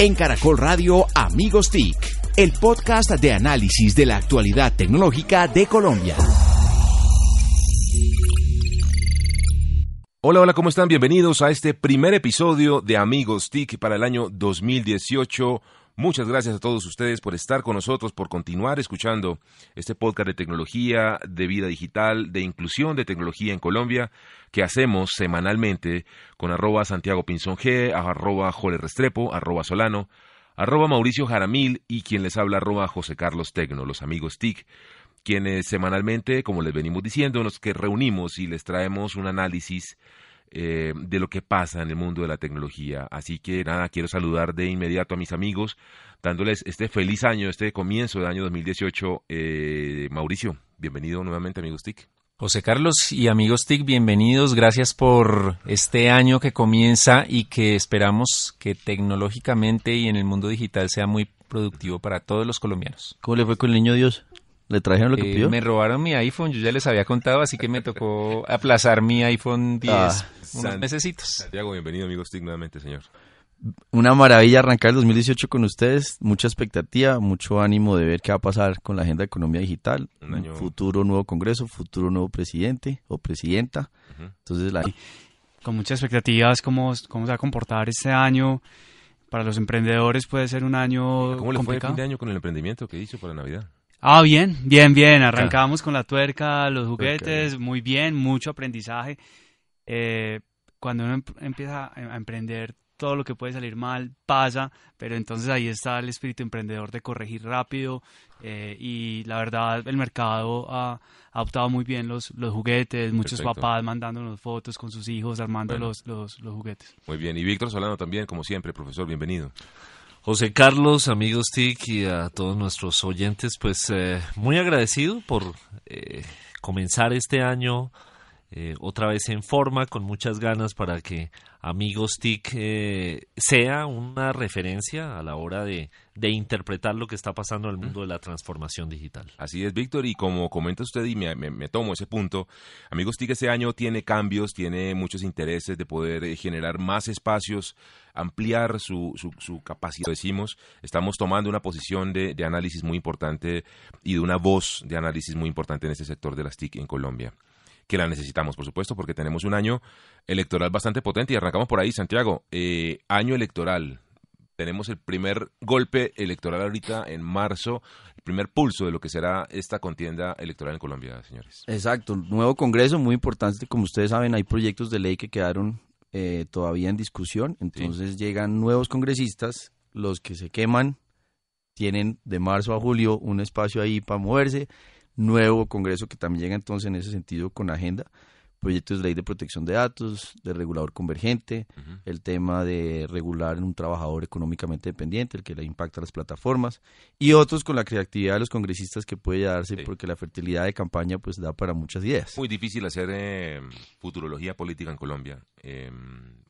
En Caracol Radio Amigos TIC, el podcast de análisis de la actualidad tecnológica de Colombia. Hola, hola, ¿cómo están? Bienvenidos a este primer episodio de Amigos TIC para el año 2018. Muchas gracias a todos ustedes por estar con nosotros, por continuar escuchando este podcast de tecnología, de vida digital, de inclusión de tecnología en Colombia, que hacemos semanalmente con arroba Santiago Pinzón G, arroba Jole Restrepo, arroba Solano, arroba Mauricio Jaramil y quien les habla arroba José Carlos Tecno, los amigos TIC, quienes semanalmente, como les venimos diciendo, nos que reunimos y les traemos un análisis eh, de lo que pasa en el mundo de la tecnología. Así que nada, quiero saludar de inmediato a mis amigos, dándoles este feliz año, este comienzo del año 2018. Eh, Mauricio, bienvenido nuevamente, amigos TIC. José Carlos y amigos TIC, bienvenidos. Gracias por este año que comienza y que esperamos que tecnológicamente y en el mundo digital sea muy productivo para todos los colombianos. ¿Cómo le fue con el niño Dios? ¿Le trajeron lo que Eh, pidió? me robaron mi iPhone, yo ya les había contado, así que me tocó aplazar mi iPhone 10 Ah, unos San- mesecitos. Santiago, bienvenido, amigos TIC, nuevamente, señor. Una maravilla arrancar el 2018 con ustedes. Mucha expectativa, mucho ánimo de ver qué va a pasar con la agenda de economía digital. Un año- Futuro nuevo congreso, futuro nuevo presidente o presidenta. Entonces, la, con muchas expectativas cómo, cómo se va a comportar este año. Para los emprendedores puede ser un año ¿Cómo le fue el fin de año con el emprendimiento que hizo para Navidad? Ah, bien, bien, bien. Arrancamos con la tuerca, los juguetes, muy bien, mucho aprendizaje. Eh, cuando uno em- empieza a emprender, todo lo que puede salir mal pasa, pero entonces ahí está el espíritu emprendedor de corregir rápido eh, y la verdad el mercado ha, ha optado muy bien los, los juguetes, muchos Perfecto. papás mandándonos fotos con sus hijos, armando Bueno. los, los, los juguetes. Muy bien, y Víctor Solano también, como siempre, profesor, bienvenido. José Carlos, amigos TIC y a todos nuestros oyentes, pues eh, muy agradecido por eh, comenzar este año eh, otra vez en forma, con muchas ganas para que amigos TIC eh, sea una referencia a la hora de, de interpretar lo que está pasando en el mundo de la transformación digital. Así es, Víctor, y como comenta usted, y me, me- me tomo ese punto, Amigos TIC este año tiene cambios, tiene muchos intereses de poder eh, generar más espacios, ampliar su, su, su capacidad, decimos, estamos tomando una posición de, de análisis muy importante y de una voz de análisis muy importante en este sector de las TIC en Colombia que la necesitamos, por supuesto, porque tenemos un año electoral bastante potente y arrancamos por ahí, Santiago. Eh, año electoral. Tenemos el primer golpe electoral ahorita en marzo, el primer pulso de lo que será esta contienda electoral en Colombia, señores. exacto, nuevo congreso, muy importante. Como ustedes saben, hay proyectos de ley que quedaron eh, todavía en discusión. Entonces llegan nuevos congresistas, los que se queman tienen de marzo a julio un espacio ahí para moverse. Nuevo Congreso que también llega entonces en ese sentido con agenda. Proyectos de ley de protección de datos, de regulador convergente, el tema de regular en un trabajador económicamente dependiente, el que le impacta a las plataformas, y otros con la creatividad de los congresistas que puede darse Sí. porque la fertilidad de campaña pues da para muchas ideas. Muy difícil hacer eh, futurología política en Colombia. Eh,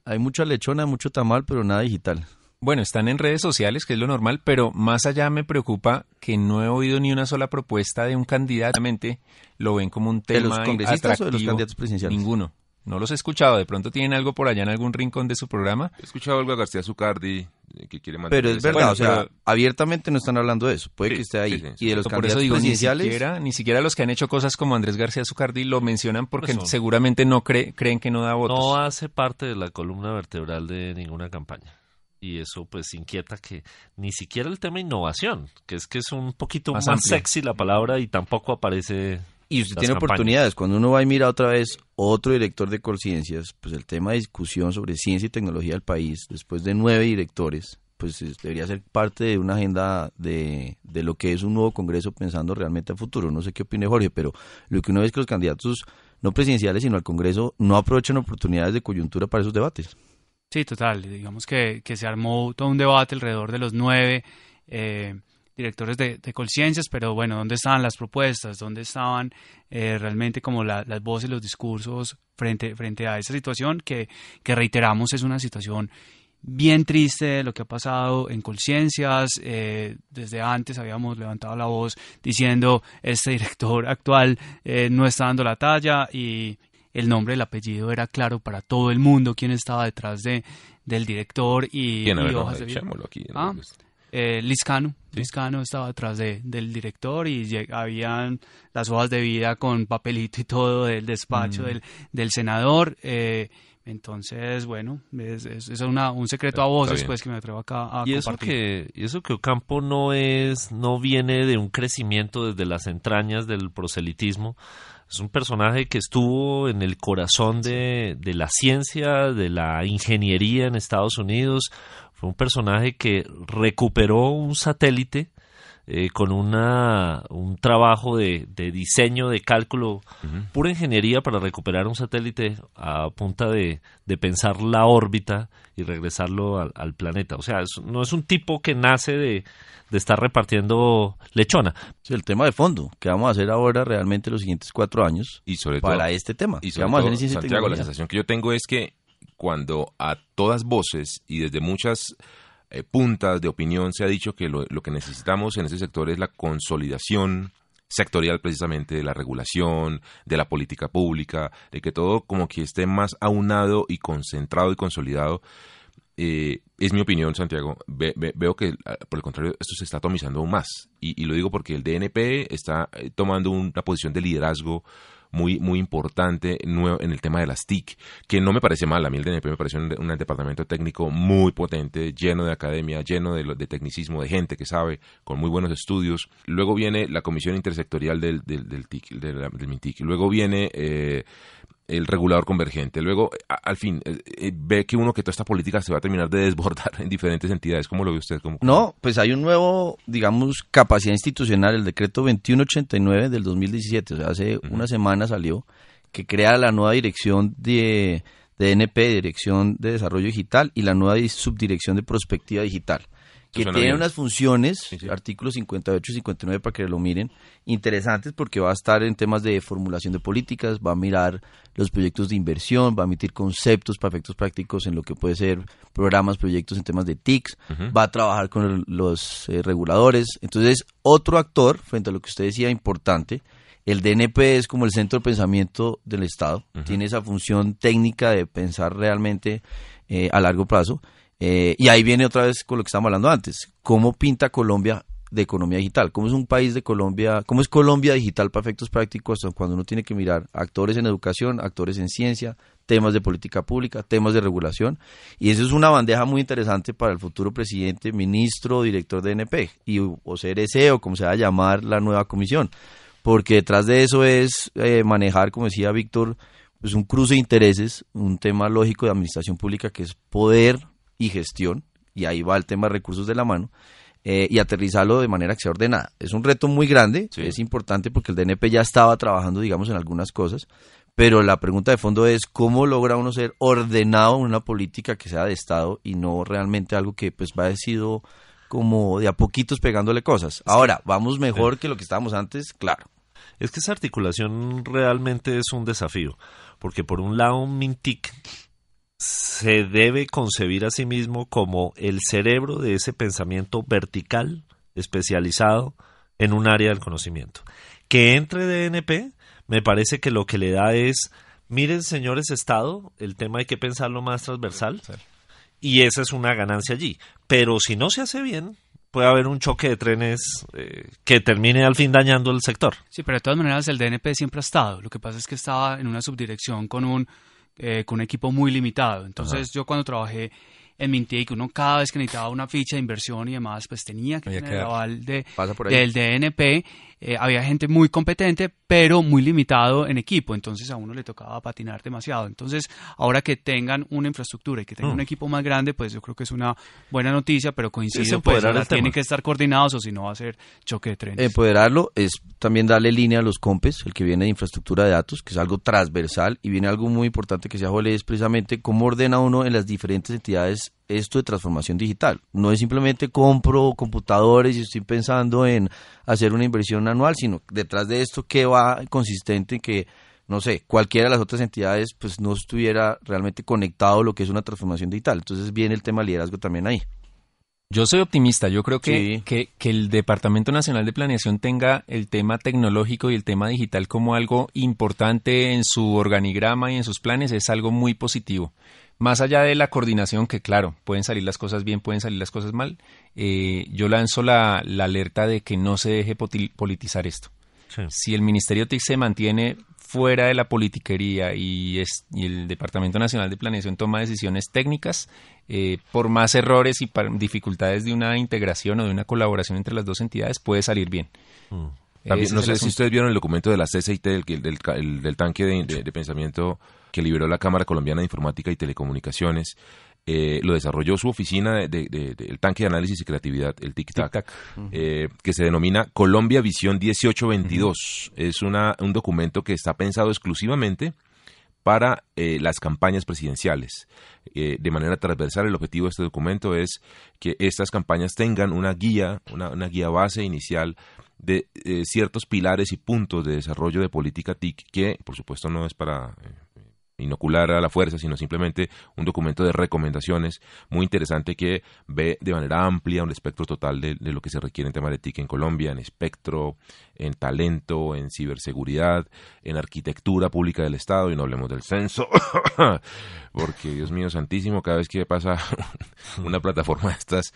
Hay mucha lechona, mucho tamal, pero nada digital. Bueno, están en redes sociales, que es lo normal, pero más allá me preocupa que no he oído ni una sola propuesta de un candidato. Realmente Lo ven como un ¿De tema los congresistas o de los atractivo. candidatos presidenciales? Ninguno. No los he escuchado. De pronto tienen algo por allá en algún rincón de su programa. he escuchado algo a García Zucardi eh, que quiere mantener Pero es verdad, Bueno, o sea, pero- abiertamente no están hablando de eso. Puede Sí, que esté ahí. sí, sí, sí. Y de los Por candidatos eso digo, ni presidenciales, siquiera, ni siquiera los que han hecho cosas como Andrés García Zucardi lo mencionan porque Eso. seguramente no cree- creen que no da votos. No hace parte de la columna vertebral de ninguna campaña. Y eso pues inquieta que ni siquiera el tema innovación, que es que es un poquito Más sexy la palabra y tampoco aparece Y usted las tiene campañas. oportunidades. Cuando uno va y mira otra vez otro director de Colciencias, pues el tema de discusión sobre ciencia y tecnología del país, después de nueve directores, pues es- debería ser parte de una agenda de, de lo que es un nuevo Congreso pensando realmente a futuro. No sé qué opine Jorge, pero lo que uno ve es que los candidatos, no presidenciales, sino al Congreso, no aprovechan oportunidades de coyuntura para esos debates. Sí, total. Digamos que, que se armó todo un debate alrededor de los nueve eh, directores de, de Colciencias, pero bueno, ¿dónde estaban las propuestas? ¿Dónde estaban eh, realmente como la- las voces, los discursos frente, frente a esa situación que, que reiteramos es una situación bien triste lo que ha pasado en Colciencias. eh, desde antes habíamos levantado la voz diciendo este director actual eh, no está dando la talla y el nombre, el apellido era claro para todo el mundo quién estaba detrás de, del director y, ¿Quién? Y hojas de vida. aquí. Ah, eh, Liscano, Sí. Liscano estaba detrás de, del director y habían las hojas de vida con papelito y todo del despacho Mm. del, del senador. eh, entonces, bueno, es, es- es una- un secreto a voces pues que me atrevo acá a Y eso compartir. que, y eso que Ocampo no es, no viene de un crecimiento desde las entrañas del proselitismo. Es un personaje que estuvo en el corazón de, de la ciencia, de la ingeniería en Estados Unidos. Fue un personaje que recuperó un satélite eh, con una, un trabajo de, de diseño, de cálculo, pura ingeniería para recuperar un satélite a punta de, de pensar la órbita y regresarlo al, al planeta. O sea, es- no es un tipo que nace de, de estar repartiendo lechona. Sí, el tema de fondo, que vamos a hacer ahora realmente los siguientes cuatro años Y sobre todo, para este tema. y sobre vamos a hacer todo, Santiago, la sensación que yo tengo es que cuando a todas voces y desde muchas eh, puntas de opinión se ha dicho que lo, lo que necesitamos en ese sector es la consolidación sectorial precisamente de la regulación, de la política pública, de que todo como que esté más aunado y concentrado y consolidado. Eh, es mi opinión, Santiago. Ve- ve- veo que, ah, por el contrario, esto se está atomizando aún más. Y, y lo digo porque el DNP está eh, tomando una posición de liderazgo muy, muy importante nuevo en el tema de las TIC, que no me parece mal. A mí el DNP me parece un, departamento técnico muy potente, lleno de academia, lleno de, tecnicismo, de gente que sabe, con muy buenos estudios. Luego viene la comisión intersectorial del, del, del MINTIC. Luego viene eh, el regulador convergente. Luego, a- al fin, eh, eh, ve que uno que toda esta política se va a terminar de desbordar en diferentes entidades. ¿Cómo lo ve usted? ¿Cómo- No, pues hay un nuevo, digamos, capacidad institucional, el decreto 2189 del 2017, o sea, hace una semana salió, que crea la nueva dirección de, de NP, Dirección de Desarrollo Digital, y la nueva di- subdirección de Prospectiva Digital, que tiene bien. unas funciones, Sí, sí. artículos 58 y 59 para que lo miren, interesantes porque va a estar en temas de formulación de políticas, va a mirar los proyectos de inversión, va a emitir conceptos para efectos prácticos en lo que puede ser programas, proyectos en temas de TICs, va a trabajar con el- los eh, reguladores. Entonces, otro actor, frente a lo que usted decía, importante, el DNP es como el centro de pensamiento del Estado, tiene esa función técnica de pensar realmente eh, a largo plazo. Eh, y ahí viene otra vez con lo que estábamos hablando antes, cómo pinta Colombia de economía digital, cómo es un país de Colombia, cómo es Colombia digital para efectos prácticos cuando uno tiene que mirar actores en educación, actores en ciencia, temas de política pública, temas de regulación, y eso es una bandeja muy interesante para el futuro presidente, ministro, director de NP, y, o CRC, o como se va a llamar la nueva comisión, porque detrás de eso es eh, manejar, como decía Víctor, pues un cruce de intereses, un tema lógico de administración pública que es poder y gestión, y ahí va el tema de recursos de la mano, eh, y aterrizarlo de manera que sea ordenada. Es un reto muy grande, Sí. es importante porque el DNP ya estaba trabajando, digamos, en algunas cosas, pero la pregunta de fondo es cómo logra uno ser ordenado en una política que sea de Estado y no realmente algo que pues va sido como de a poquitos pegándole cosas. Ahora, vamos mejor que lo que estábamos antes, claro. Es que esa articulación realmente es un desafío, porque por un lado Mintic se debe concebir a sí mismo como el cerebro de ese pensamiento vertical, especializado en un área del conocimiento. Que entre DNP, me parece que lo que le da es, miren señores Estado, el tema hay que pensarlo más transversal, y esa es una ganancia allí. Pero si no se hace bien, puede haber un choque de trenes eh, que termine al fin dañando el sector. Sí, pero de todas maneras el DNP siempre ha estado. Lo que pasa es que estaba en una subdirección con un, eh, con un equipo muy limitado. Entonces yo cuando trabajé en Mintic, uno cada vez que necesitaba una ficha de inversión y demás, pues tenía que Había tener que el aval de, del DNP. Eh, había gente muy competente, pero muy limitado en equipo. Entonces a uno le tocaba patinar demasiado. Entonces ahora que tengan una infraestructura y que tengan Mm. un equipo más grande, pues yo creo que es una buena noticia, pero coincido, pues ahora tienen que estar coordinados o si no va a ser choque de trenes. Empoderarlo es también darle línea a los COMPES, el que viene de infraestructura de datos, que es algo transversal, y viene algo muy importante que se Jole, es precisamente cómo ordena uno en las diferentes entidades esto de transformación digital. No es simplemente compro computadores y estoy pensando en hacer una inversión anual, sino detrás de esto qué va consistente en que no sé, cualquiera de las otras entidades pues no estuviera realmente conectado a lo que es una transformación digital. Entonces viene el tema liderazgo también ahí. Yo soy optimista. Yo creo que, Sí. que, que el Departamento Nacional de Planeación tenga el tema tecnológico y el tema digital como algo importante en su organigrama y en sus planes es algo muy positivo. Más allá de la coordinación, que claro, pueden salir las cosas bien, pueden salir las cosas mal, eh, yo lanzo la, la alerta de que no se deje politizar esto. Sí. Si el Ministerio TIC se mantiene fuera de la politiquería y, es, y el Departamento Nacional de Planeación toma decisiones técnicas, eh, por más errores y dificultades de una integración o de una colaboración entre las dos entidades, puede salir bien. Mm. También, no sé si ustedes vieron el documento de la CCIT, del, del, del del tanque de, de- de pensamiento que liberó la Cámara Colombiana de Informática y Telecomunicaciones. Eh, lo desarrolló su oficina de- de- de- del tanque de análisis y creatividad, el TIC-TAC, Tic-tac. eh, que se denomina Colombia Visión 1822. Es una, un documento que está pensado exclusivamente para eh, las campañas presidenciales. Eh, de manera transversal, el objetivo de este documento es que estas campañas tengan una guía, una, una guía base inicial de eh, ciertos pilares y puntos de desarrollo de política TIC que, por supuesto, no es para eh, inocular a la fuerza, sino simplemente un documento de recomendaciones muy interesante que ve de manera amplia un espectro total de, de lo que se requiere en temas de TIC en Colombia, en espectro, en talento, en ciberseguridad, en arquitectura pública del Estado, y no hablemos del censo, porque Dios mío santísimo, cada vez que pasa una plataforma de estas,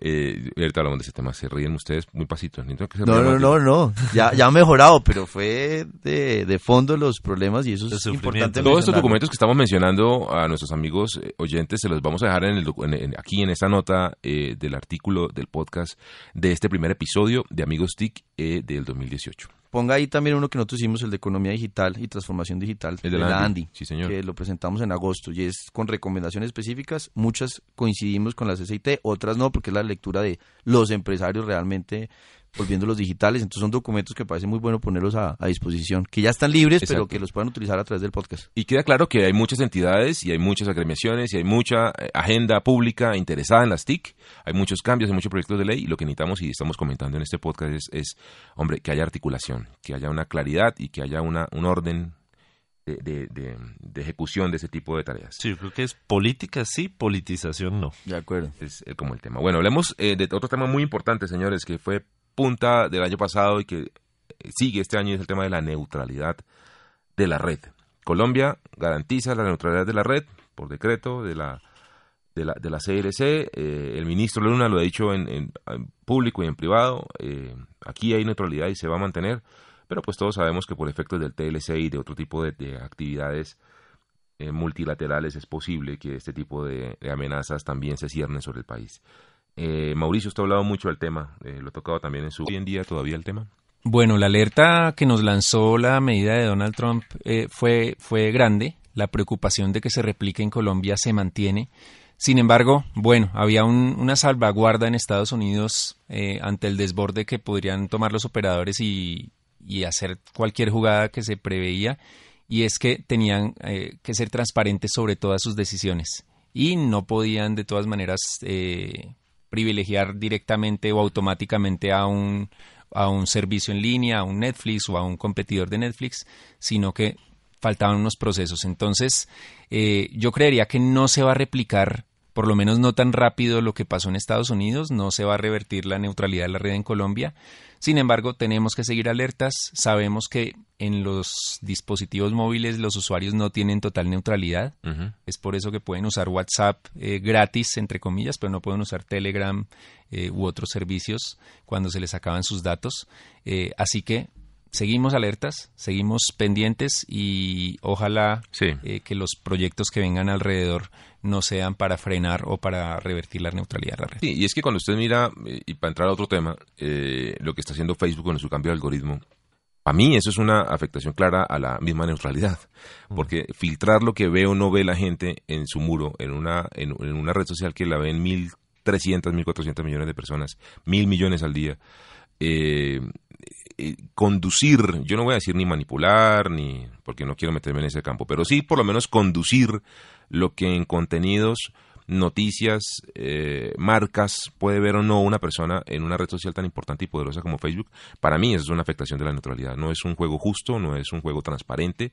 eh, ahorita hablamos de ese tema, se ríen ustedes muy pasitos. necesito que se No, no, no, no. Ya, ya ha mejorado, pero fue de, de fondo los problemas y eso es importante. Todos estos documentos que estamos mencionando a nuestros amigos eh, oyentes se los vamos a dejar en el en- aquí en esta nota eh, del artículo del podcast de este primer episodio de Amigos TIC eh, del 2018. Ponga ahí también uno que nosotros hicimos, el de economía digital y transformación digital, El de la la Andy, Andy, sí, señor. que lo presentamos en agosto y es con recomendaciones específicas. Muchas coincidimos con las SIT, otras no, porque es la lectura de los empresarios realmente volviéndolos digitales. Entonces son documentos que parece muy bueno ponerlos a, a disposición, que ya están libres, pero que los puedan utilizar a través del podcast. Y queda claro que hay muchas entidades y hay muchas agremiaciones y hay mucha eh, agenda pública interesada en las TIC. Hay muchos cambios, hay muchos proyectos de ley y lo que necesitamos y estamos comentando en este podcast es, es, hombre, que haya articulación, que haya una claridad y que haya una, un orden de, de- de- de ejecución de ese tipo de tareas. Sí, yo creo que es política sí, politización no. De acuerdo. es eh, como el tema. Bueno, hablemos eh, de otro tema muy importante, señores, que fue punta del año pasado y que eh, sigue este año, es el tema de la neutralidad de la red. Colombia garantiza la neutralidad de la red por decreto de la de la, de la CRC. eh, el ministro Luna lo ha dicho en, en- público y en privado. eh, aquí hay neutralidad y se va a mantener, pero pues todos sabemos que por efectos del TLC y de otro tipo de, de actividades multilaterales es posible que este tipo de, de amenazas también se ciernen sobre el país. Eh, Mauricio, usted ha hablado mucho del tema, eh, lo ha tocado también en su... Hoy en día todavía el tema. Bueno, la alerta que nos lanzó la medida de Donald Trump eh, fue, fue grande. La preocupación de que se replique en Colombia se mantiene. Sin embargo, bueno, había un- una salvaguarda en Estados Unidos eh, ante el desborde que podrían tomar los operadores y, y hacer cualquier jugada que se preveía, y es que tenían eh, que ser transparentes sobre todas sus decisiones y no podían de todas maneras eh, privilegiar directamente o automáticamente a un, a un servicio en línea, a un Netflix o a un competidor de Netflix, sino que faltaban unos procesos. Entonces, eh, yo creería que no se va a replicar, por lo menos no tan rápido lo que pasó en Estados Unidos, no se va a revertir la neutralidad de la red en Colombia. Sin embargo, tenemos que seguir alertas. Sabemos que en los dispositivos móviles los usuarios no tienen total neutralidad. Es por eso que pueden usar WhatsApp eh, gratis, entre comillas, pero no pueden usar Telegram eh, u otros servicios cuando se les acaban sus datos. Eh, así que seguimos alertas, seguimos pendientes y ojalá Sí. eh, que los proyectos que vengan alrededor no sean para frenar o para revertir la neutralidad de la red. Sí, y es que cuando usted mira, eh, y para entrar a otro tema, eh, lo que está haciendo Facebook con su cambio de algoritmo, a mí eso es una afectación clara a la misma neutralidad, porque filtrar lo que ve o no ve la gente en su muro, en una, en, en una red social que la ven 1.300, 1.400 millones de personas, mil millones al día, eh, eh, conducir, yo no voy a decir ni manipular, ni porque no quiero meterme en ese campo, pero sí por lo menos conducir lo que en contenidos, noticias, eh, marcas puede ver o no una persona en una red social tan importante y poderosa como Facebook. Para mí es una afectación de la neutralidad. No es un juego justo, no es un juego transparente.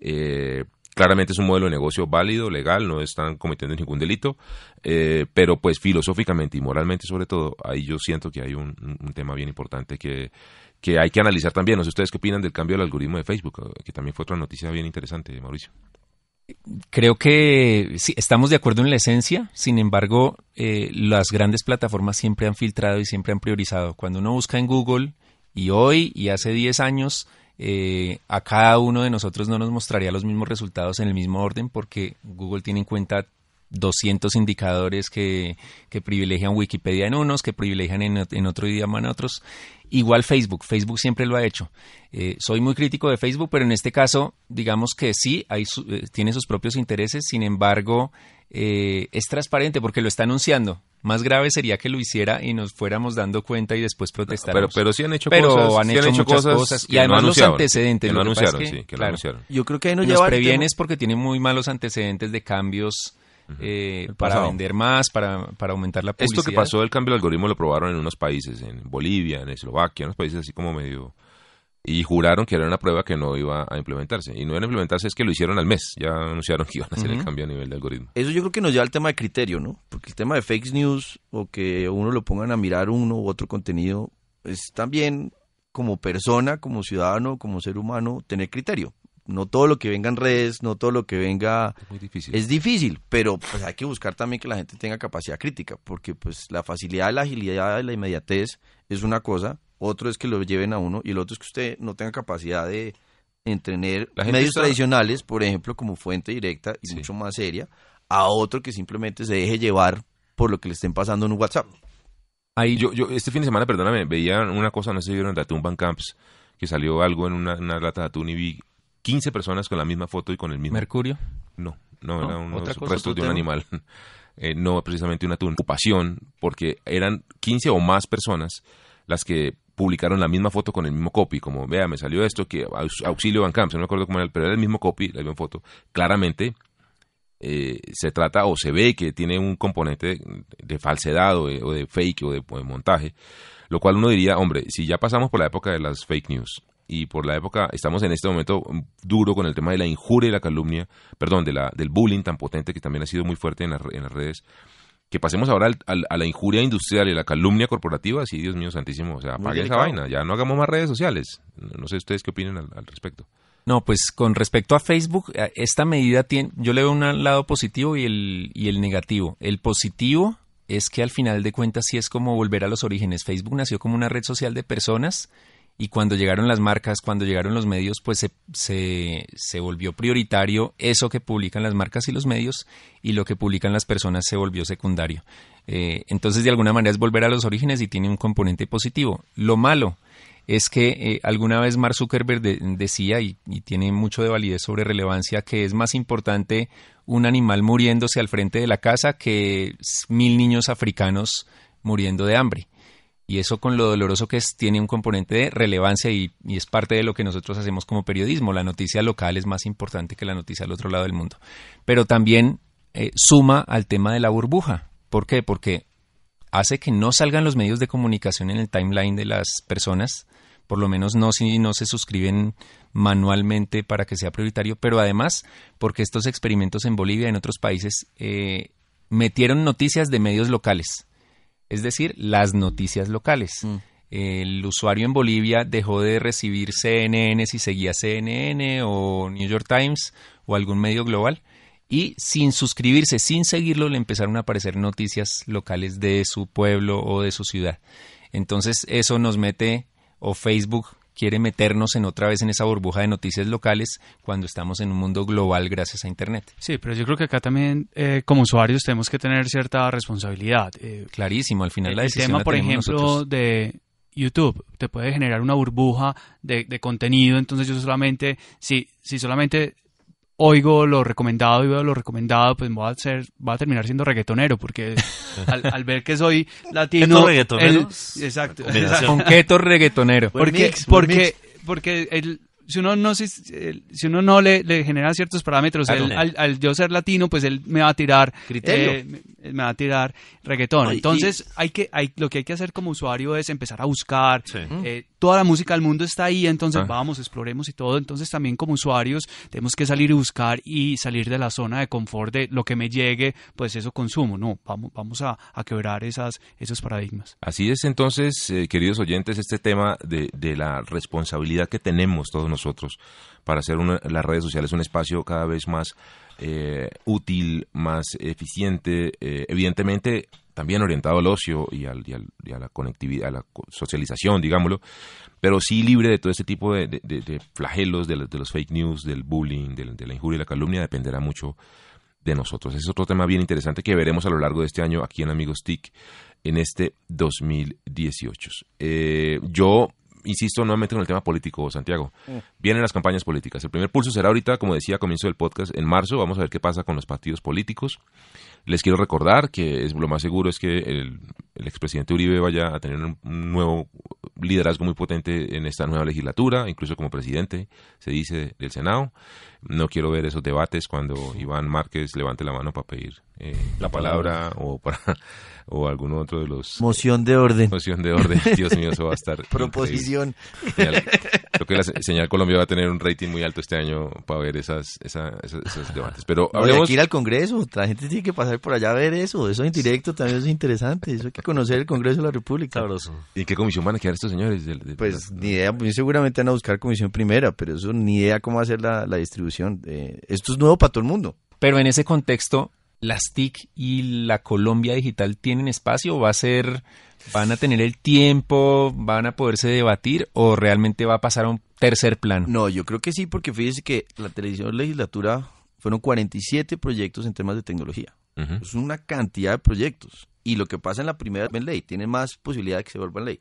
Eh, claramente es un modelo de negocio válido, legal, no están cometiendo ningún delito, eh, pero pues filosóficamente y moralmente sobre todo, ahí yo siento que hay un, un tema bien importante que, que hay que analizar también. No sé ustedes qué opinan del cambio del algoritmo de Facebook, que también fue otra noticia bien interesante, Mauricio. Creo que sí, estamos de acuerdo en la esencia, sin embargo, eh, las grandes plataformas siempre han filtrado y siempre han priorizado. Cuando uno busca en Google, y hoy y hace 10 años, eh, a cada uno de nosotros no nos mostraría los mismos resultados en el mismo orden porque Google tiene en cuenta 200 indicadores que, que privilegian Wikipedia en unos, que privilegian en, en, otro idioma en otros. Igual Facebook, Facebook siempre lo ha hecho. Eh, soy muy crítico de Facebook, pero en este caso, digamos que sí, hay eh, tiene sus propios intereses, sin embargo, eh, es transparente porque lo está anunciando. Más grave sería que lo hiciera y nos fuéramos dando cuenta y después protestáramos. Pero, pero sí han hecho pero cosas. han sí hecho, han hecho muchas cosas, Y además no los antecedentes. Que lo anunciaron, es que, sí, que lo claro, anunciaron. Yo creo que ahí nos Los lleva previenes porque tienen muy malos antecedentes de cambios eh, para pasado. vender más, para, para aumentar la publicidad. Esto que pasó del cambio del algoritmo lo probaron en unos países, en Bolivia, en Eslovaquia, en unos países así como medio... Y juraron que era una prueba que no iba a implementarse. Y no era implementarse, es que lo hicieron al mes. Ya anunciaron que iban a hacer el cambio a nivel de algoritmo. Eso yo creo que nos lleva al tema de criterio, ¿no? Porque el tema de fake news o que uno lo pongan a mirar uno u otro contenido es también como persona, como ciudadano, como ser humano, tener criterio. No todo lo que venga en redes, no todo lo que venga Es muy difícil. es difícil, pero pues hay que buscar también que la gente tenga capacidad crítica, porque pues la facilidad, la agilidad, la inmediatez es una cosa, otro es que lo lleven a uno y el otro es que usted no tenga capacidad de entrenar medios está- tradicionales, por ejemplo, como fuente directa y Sí. mucho más seria, a otro que simplemente se deje llevar por lo que le estén pasando en un WhatsApp. Ahí Yo, yo este fin de semana, perdóname, veía una cosa, no sé si vieron de Atún Camps, que salió algo en una, una lata de atún y vi 15 personas con la misma foto y con el mismo... Mercurio. No, no, No, era unos cosa, restos de un animal. Eh, no precisamente un atún. Ocupación, porque eran 15 o más personas las que publicaron la misma foto con el mismo copy, como, vea, me salió esto, que aux- auxilio Van Camps, no me acuerdo cómo era, pero era el mismo copy, la misma foto. Claramente eh, se trata o se ve que tiene un componente de, de falsedad o de, o de fake o de, o de montaje, lo cual uno diría, hombre, si ya pasamos por la época de las fake news y por la época, estamos en este momento mm, duro con el tema de la injuria y la calumnia, perdón, de la, del bullying tan potente que también ha sido muy fuerte en, las re- en las redes, que pasemos ahora al- al- a la injuria industrial y la calumnia corporativa, sí, Dios mío santísimo, o sea, Muy apaguen esa vaina, ya no hagamos más redes sociales. No sé ustedes qué opinan al, al respecto. No, pues con respecto a Facebook, eh, esta medida tiene, yo le veo un lado positivo y el, y el negativo. El positivo es que al final de cuentas sí es como volver a los orígenes. Facebook nació como una red social de personas y cuando llegaron las marcas, cuando llegaron los medios, pues se, se, se volvió prioritario eso que publican las marcas y los medios y lo que publican las personas se volvió secundario. Eh, entonces, de alguna manera es volver a los orígenes y tiene un componente positivo. Lo malo es que eh, alguna vez Mark Zuckerberg de- decía, y, y tiene mucho de validez sobre relevancia, que es más importante un animal muriéndose al frente de la casa que mil niños africanos muriendo de hambre. Y eso con lo doloroso que es, tiene un componente de relevancia y, es parte de lo que nosotros hacemos como periodismo. La noticia local es más importante que la noticia del otro lado del mundo. Pero también eh, suma al tema de la burbuja. ¿Por qué? Porque hace que no salgan los medios de comunicación en el timeline de las personas, por lo menos no si no se suscriben manualmente para que sea prioritario, pero además porque estos experimentos en Bolivia y en otros países eh, metieron noticias de medios locales, es decir, las noticias locales. Mm. El usuario en Bolivia dejó de recibir CNN si seguía CNN o New York Times o algún medio global y sin suscribirse, sin seguirlo, le empezaron a aparecer noticias locales de su pueblo o de su ciudad. Entonces eso nos mete, o Facebook quiere meternos en otra vez en esa burbuja de noticias locales cuando estamos en un mundo global gracias a Internet. Sí, pero yo creo que acá también eh, como usuarios tenemos que tener cierta responsabilidad. Eh, Clarísimo, al final la el decisión tema, la por ejemplo, nosotros. de YouTube, te puede generar una burbuja de, de contenido, entonces yo solamente, si, si solamente oigo lo recomendado y veo lo recomendado, pues voy a, ser, voy a terminar siendo reggaetonero, porque al, al ver que soy latino... ¿Keto reggaetonero? el- exacto. Combinación. Conqueto reggaetonero. Buen Porque, mix, porque, porque el, si uno no, el- si uno no le, le genera ciertos parámetros, Claro. él, al, al yo ser latino, pues él me va a tirar Criterio. eh, me, me va a tirar reggaetón. Y- Entonces, hay que, hay, lo que hay que hacer como usuario es empezar a buscar, Sí. eh, toda la música del mundo está ahí, entonces Ah. vamos, exploremos y todo. Entonces también como usuarios tenemos que salir y buscar y salir de la zona de confort de lo que me llegue, pues eso consumo. No, vamos, vamos a, a quebrar esas, esos paradigmas. Así es entonces, eh, queridos oyentes, este tema de, de la responsabilidad que tenemos todos nosotros para hacer una- las redes sociales un espacio cada vez más eh, útil, más eficiente, eh, evidentemente también orientado al ocio y, al- y al- y a la conectividad, a la socialización, digámoslo, pero sí libre de todo este tipo de, de- flagelos, de, los- de los fake news, del bullying, del- de, la injuria y la calumnia, dependerá mucho de nosotros. Ese es otro tema bien interesante que veremos a lo largo de este año aquí en Amigos TIC en este 2018. Eh, yo insisto nuevamente con el tema político, Santiago. Vienen las campañas políticas. El primer pulso será ahorita, como decía a comienzo del podcast, en marzo. Vamos a ver qué pasa con los partidos políticos. Les quiero recordar que es, lo más seguro es que el, el expresidente Uribe vaya a tener un, un nuevo liderazgo muy potente en esta nueva legislatura, incluso como presidente, se dice, del Senado. No quiero ver esos debates cuando Iván Márquez levante la mano para pedir eh, la palabra o para o alguno otro de los Moción de orden. moción de orden. Dios mío, eso va a estar. Proposición. increíble. Creo que la se- señal Colombia va a tener un rating muy alto este año para ver esas, esa- esos, esos debates. Pero No, hay hablemos. que ir al Congreso. La gente tiene que pasar por allá a ver eso. Eso en directo también es interesante. Eso hay que conocer el Congreso de la República. Sabroso. ¿Y qué comisión van a quedar estos señores? Pues ni idea, muy seguramente van a buscar comisión primera, pero eso ni idea cómo hacer la, la distribución. Eh, esto es nuevo para todo el mundo. Pero en ese contexto, las TIC y la Colombia Digital tienen espacio, o va a ser, van a tener el tiempo, van a poderse debatir o realmente va a pasar a un tercer plano. No, yo creo que sí, porque fíjese que la televisión legislatura fueron 47 proyectos en temas de tecnología. Es una cantidad de proyectos. Y lo que pasa en la primera en ley tiene más posibilidad de que se vuelvan ley.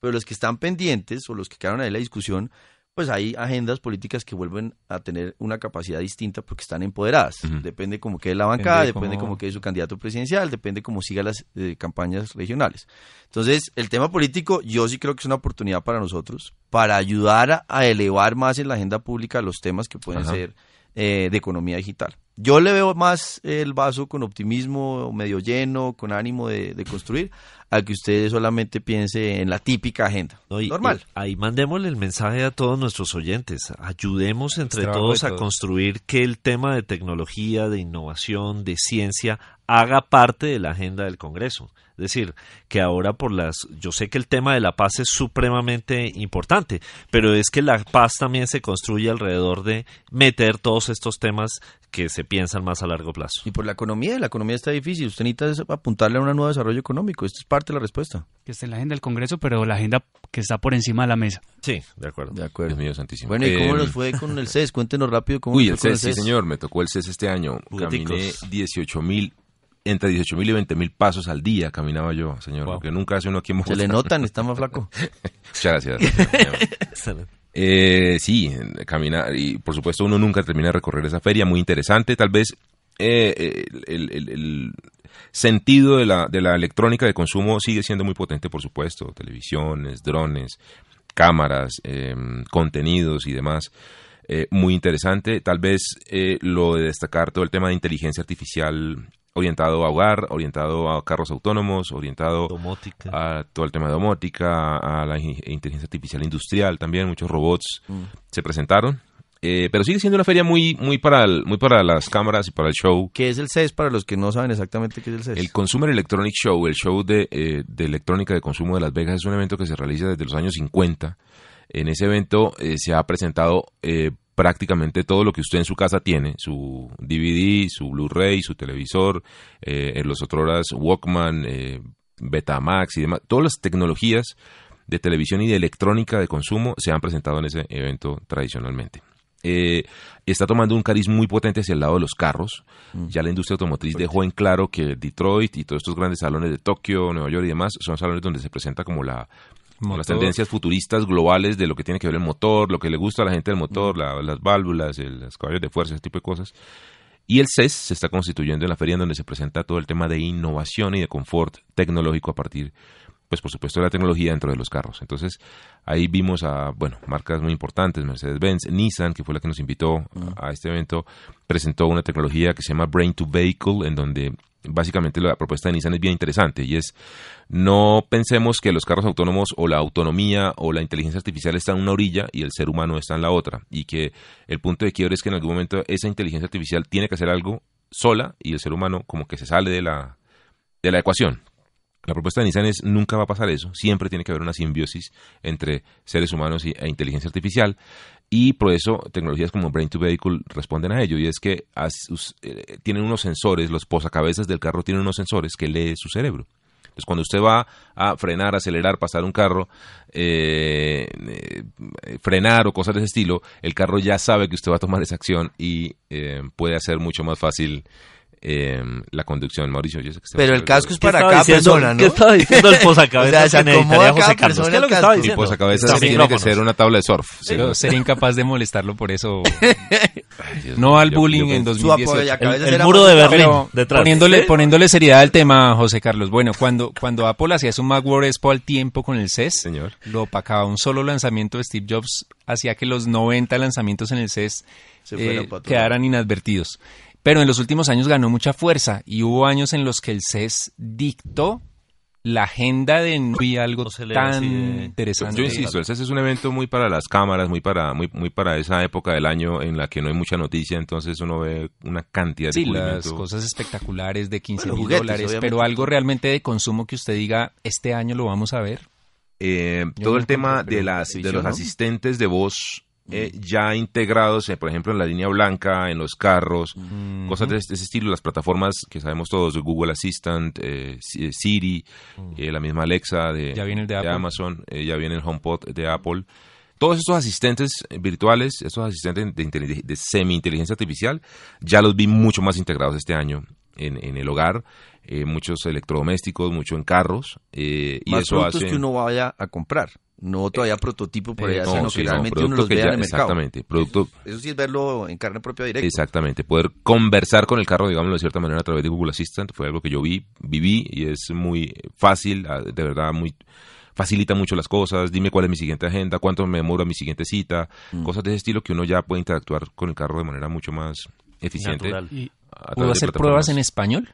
Pero los que están pendientes o los que quedaron ahí en la discusión, pues hay agendas políticas que vuelven a tener una capacidad distinta porque están empoderadas. Ujú. Depende cómo quede la bancada, Depende depende cómo- cómo quede su candidato presidencial, depende cómo siga las eh, campañas regionales. Entonces, el tema político yo sí creo que es una oportunidad para nosotros, para ayudar a, a elevar más en la agenda pública los temas que pueden Ajá. ser eh, de economía digital. Yo le veo más el vaso con optimismo, medio lleno, con ánimo de, de construir, a que usted solamente piense en la típica agenda. No, y- Normal. y ahí mandémosle el mensaje a todos nuestros oyentes. Ayudemos entre trabajo todos a todos. construir que el tema de tecnología, de innovación, de ciencia haga parte de la agenda del Congreso. Es decir, que ahora por las... Yo sé que el tema de la paz es supremamente importante, pero es que la paz también se construye alrededor de meter todos estos temas que se piensan más a largo plazo. Y por la economía, la economía está difícil. Usted necesita es apuntarle a un nuevo desarrollo económico. Esto es parte de la respuesta. Que esté en la agenda del Congreso, pero la agenda que está por encima de la mesa. Sí, de acuerdo. De Dios acuerdo. mío, santísimo. Bueno, ¿y cómo Eh, nos fue con el CES? Cuéntenos rápido cómo Uy, nos el fue con CES, sí señor, me tocó el CES este año. Caminé 18 mil, entre 18 mil y 20 mil pasos al día caminaba yo, señor, Wow. porque nunca hace uno aquí en Se le Bogotá. notan, está más flaco. Muchas gracias. Eh, sí, caminar y por supuesto uno nunca termina de recorrer esa feria, muy interesante, tal vez eh, el, el- el sentido de la, de la electrónica de consumo sigue siendo muy potente, por supuesto, televisiones, drones, cámaras, eh, contenidos y demás. Eh, muy interesante, tal vez eh, lo de destacar todo el tema de inteligencia artificial orientado a hogar, orientado a carros autónomos, orientado Domótica. a todo el tema de domótica, a la in- inteligencia artificial industrial también, muchos robots se presentaron. Eh, pero sigue siendo una feria muy, muy, para el- muy para las cámaras y para el show. ¿Qué es el CES para los que no saben exactamente qué es el CES? El Consumer Electronic Show, el show de, eh, de electrónica de consumo de Las Vegas, es un evento que se realiza desde los años 50. En ese evento eh, se ha presentado eh, prácticamente todo lo que usted en su casa tiene, su DVD, su Blu-ray, su televisor, eh, en los otros horas Walkman, eh, Betamax y demás. Todas las tecnologías de televisión y de electrónica de consumo se han presentado en ese evento tradicionalmente. Eh, está tomando un cariz muy potente hacia el lado de los carros. Ya la industria automotriz dejó en claro que Detroit y todos estos grandes salones de Tokio, Nueva York y demás son salones donde se presenta como la las tendencias futuristas globales de lo que tiene que ver el motor, lo que le gusta a la gente del motor, la- las válvulas, el, los caballos de fuerza, ese tipo de cosas. Y el CES se está constituyendo en la feria en donde se presenta todo el tema de innovación y de confort tecnológico a partir pues por supuesto la tecnología dentro de los carros. Entonces ahí vimos a, bueno, marcas muy importantes, Mercedes-Benz, Nissan, que fue la que nos invitó a, a este evento, presentó una tecnología que se llama Brain to Vehicle, en donde básicamente la propuesta de Nissan es bien interesante y es no pensemos que los carros autónomos o la autonomía o la inteligencia artificial están en una orilla y el ser humano está en la otra y que el punto de quiebre es que en algún momento esa inteligencia artificial tiene que hacer algo sola y el ser humano como que se sale de la de la ecuación. La propuesta de Nissan es nunca va a pasar eso, siempre tiene que haber una simbiosis entre seres humanos y, e inteligencia artificial. Y por eso tecnologías como Brain to Vehicle responden a ello. Y es que eh, tienen unos sensores, los posacabezas del carro tienen unos sensores que lee su cerebro. Entonces, cuando usted va a frenar, acelerar, pasar un carro, eh, eh, frenar o cosas de ese estilo, el carro ya sabe que usted va a tomar esa acción y puede hacer mucho más fácil eh, la conducción. Mauricio, yo sé que está Pero el casco es ¿Qué para cada diciendo- persona, ¿no? ¿Qué estaba diciendo el O sea, posacabezas se necesitaría José cada Carlos? persona ¿Qué es lo el que estaba diciendo? posacabezas tiene que ser una tabla de surf. Sí. Sería incapaz de molestarlo por eso. Ay, Dios No mío, al yo- bullying yo en pensé- Su 2018. apoyacabezas El- el muro de. Berlín. Pero detrás. poniéndole, ¿Sí? poniéndole seriedad al tema, José Carlos. Bueno, cuando, cuando Apple hacía su Macworld Expo al tiempo con el CES, Señor. lo opacaba. Un solo lanzamiento de Steve Jobs hacía que los 90 lanzamientos en el CES Se fueran eh, quedaran inadvertidos. Pero en los últimos años ganó mucha fuerza y hubo años en los que el CES dictó la agenda de no algo No tan de- interesante. Yo insisto, el CES es un evento muy para las cámaras, muy para muy, muy para esa época del año en la que no hay mucha noticia, entonces uno ve una cantidad de Sí, las cubrimiento. cosas espectaculares de 15 Bueno, mil juguetes, dólares, obviamente. pero algo realmente de consumo que usted diga, este año lo vamos a ver. Eh, todo no el tema de, las, de los ¿no? asistentes de voz eh, ya integrados, eh, por ejemplo, en la línea blanca, en los carros, cosas de, de ese estilo, las plataformas que sabemos todos, Google Assistant, eh, Si- Siri, eh, la misma Alexa de, Ya viene el de. Amazon, eh, ya viene el HomePod de Apple. Todos estos asistentes virtuales, estos asistentes de, de semi-inteligencia artificial, ya los vi mucho más integrados este año en, en el hogar, eh, muchos electrodomésticos, mucho en carros, eh, y Más eso productos hace... que uno vaya a comprar. No todavía prototipo por eh, allá, no, sino sí, que no, realmente uno los vea ya- en el mercado. Exactamente, producto, Eso sí es verlo en carne propia directo. exactamente, poder conversar con el carro, digámoslo de cierta manera, a través de Google Assistant, fue algo que yo vi, viví y es muy fácil, ah, de verdad, muy facilita mucho las cosas, dime cuál es mi siguiente agenda, cuánto me demora mi siguiente cita, Mm. cosas de ese estilo que uno ya puede interactuar con el carro de manera mucho más eficiente. Natural. Y a través ¿Pudo de hacer pruebas en español?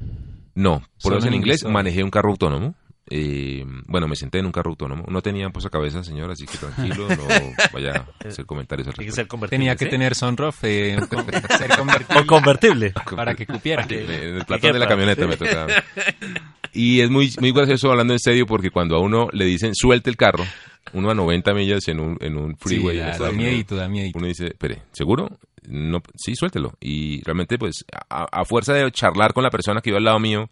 No, pruebas en inglés, manejé un carro autónomo. Eh, bueno, me senté en un carro autónomo. No tenía cabeza, señor, así que tranquilo, no vaya a hacer comentarios al que respecto. Tenía que ¿sí? tener sunroof, eh, con- ser convertible O convertible. para que cupiera. En el platón de la camioneta sí. me tocaba. Y es muy, muy gracioso hablando en serio porque cuando a uno le dicen suelte el carro, uno a 90 millas en un, en un Sí, freeway. en da, da miedito, da miedito. Uno dice, espere, ¿seguro? No, sí, suéltelo. Y realmente, pues, a, a fuerza de charlar con la persona que iba al lado mío,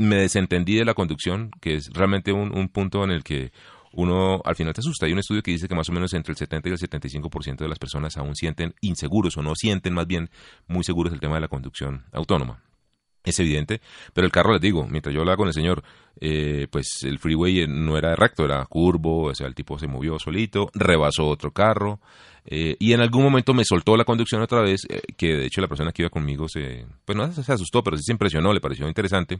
me desentendí de la conducción, que es realmente un, un punto en el que uno al final te asusta. Hay un estudio que dice que más o menos entre el 70 y el 75% de las personas aún sienten inseguros o no sienten más bien muy seguros el tema de la conducción autónoma. Es evidente, pero el carro, les digo, mientras yo hablaba con el señor, eh, pues el freeway no era recto, era curvo, o sea, el tipo se movió solito, rebasó otro carro, eh, y en algún momento me soltó la conducción otra vez, eh, que de hecho la persona que iba conmigo se, pues no se asustó, pero sí se impresionó, le pareció interesante.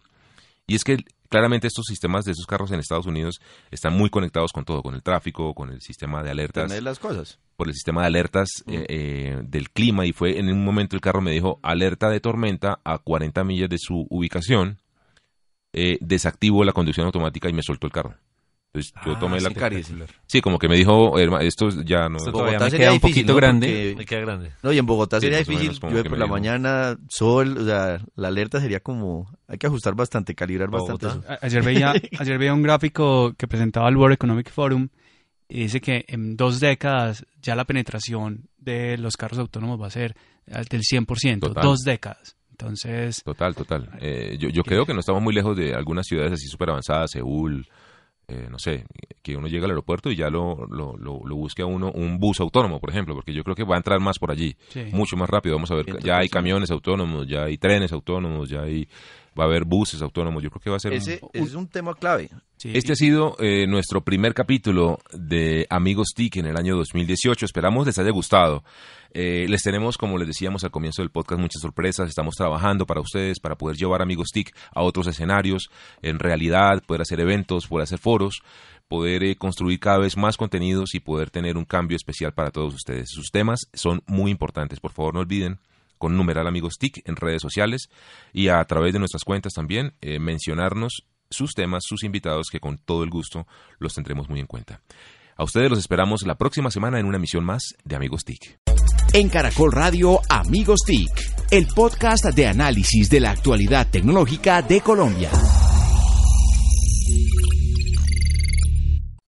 Y es que claramente estos sistemas de esos carros en Estados Unidos están muy conectados con todo, con el tráfico, con el sistema de alertas de las cosas. por el sistema de alertas eh, eh, del clima y fue en un momento el carro me dijo alerta de tormenta a 40 millas de su ubicación, eh, desactivo la conducción automática y me soltó el carro. Entonces yo Ah, tomé la... sí, carísimo. Sí, como que me dijo, "Herma, esto ya no... Esto Bogotá todavía me sería queda un difícil, poquito ¿no? grande. Porque- Me queda grande. No, y en Bogotá Sí, sería menos difícil, como llueve que por la dijo. mañana, sol, o sea, la alerta sería como, hay que ajustar bastante, calibrar bastante Bogotá. eso. a- ayer veía, ayer veía un gráfico que presentaba el World Economic Forum y dice que en dos décadas ya la penetración de los carros autónomos va a ser del 100%, Total. dos décadas. Entonces, Total, total. Eh, yo, yo creo que no estamos muy lejos de algunas ciudades así súper avanzadas, Seúl, eh, no sé, que uno llega al aeropuerto y ya lo, lo, lo, lo busque a uno un bus autónomo, por ejemplo, porque yo creo que va a entrar más por allí, Sí. mucho más rápido. Vamos a ver, ya hay camiones autónomos, ya hay trenes autónomos, ya hay, va a haber buses autónomos. Yo creo que va a ser un- Ese, ese es un tema clave. Sí, este ha sido eh, nuestro primer capítulo de Amigos TIC en el año 2018. Esperamos les haya gustado. Eh, les tenemos, como les decíamos al comienzo del podcast, muchas sorpresas. Estamos trabajando para ustedes, para poder llevar Amigos TIC a otros escenarios, en realidad, poder hacer eventos, poder hacer foros, poder eh, construir cada vez más contenidos y poder tener un cambio especial para todos ustedes. Sus temas son muy importantes. Por favor, no olviden con numeral amigos TIC en redes sociales y a través de nuestras cuentas también eh, mencionarnos sus temas, sus invitados, que con todo el gusto los tendremos muy en cuenta. A ustedes los esperamos la próxima semana en una emisión más de Amigos TIC. En Caracol Radio Amigos TIC, el podcast de análisis de la actualidad tecnológica de Colombia.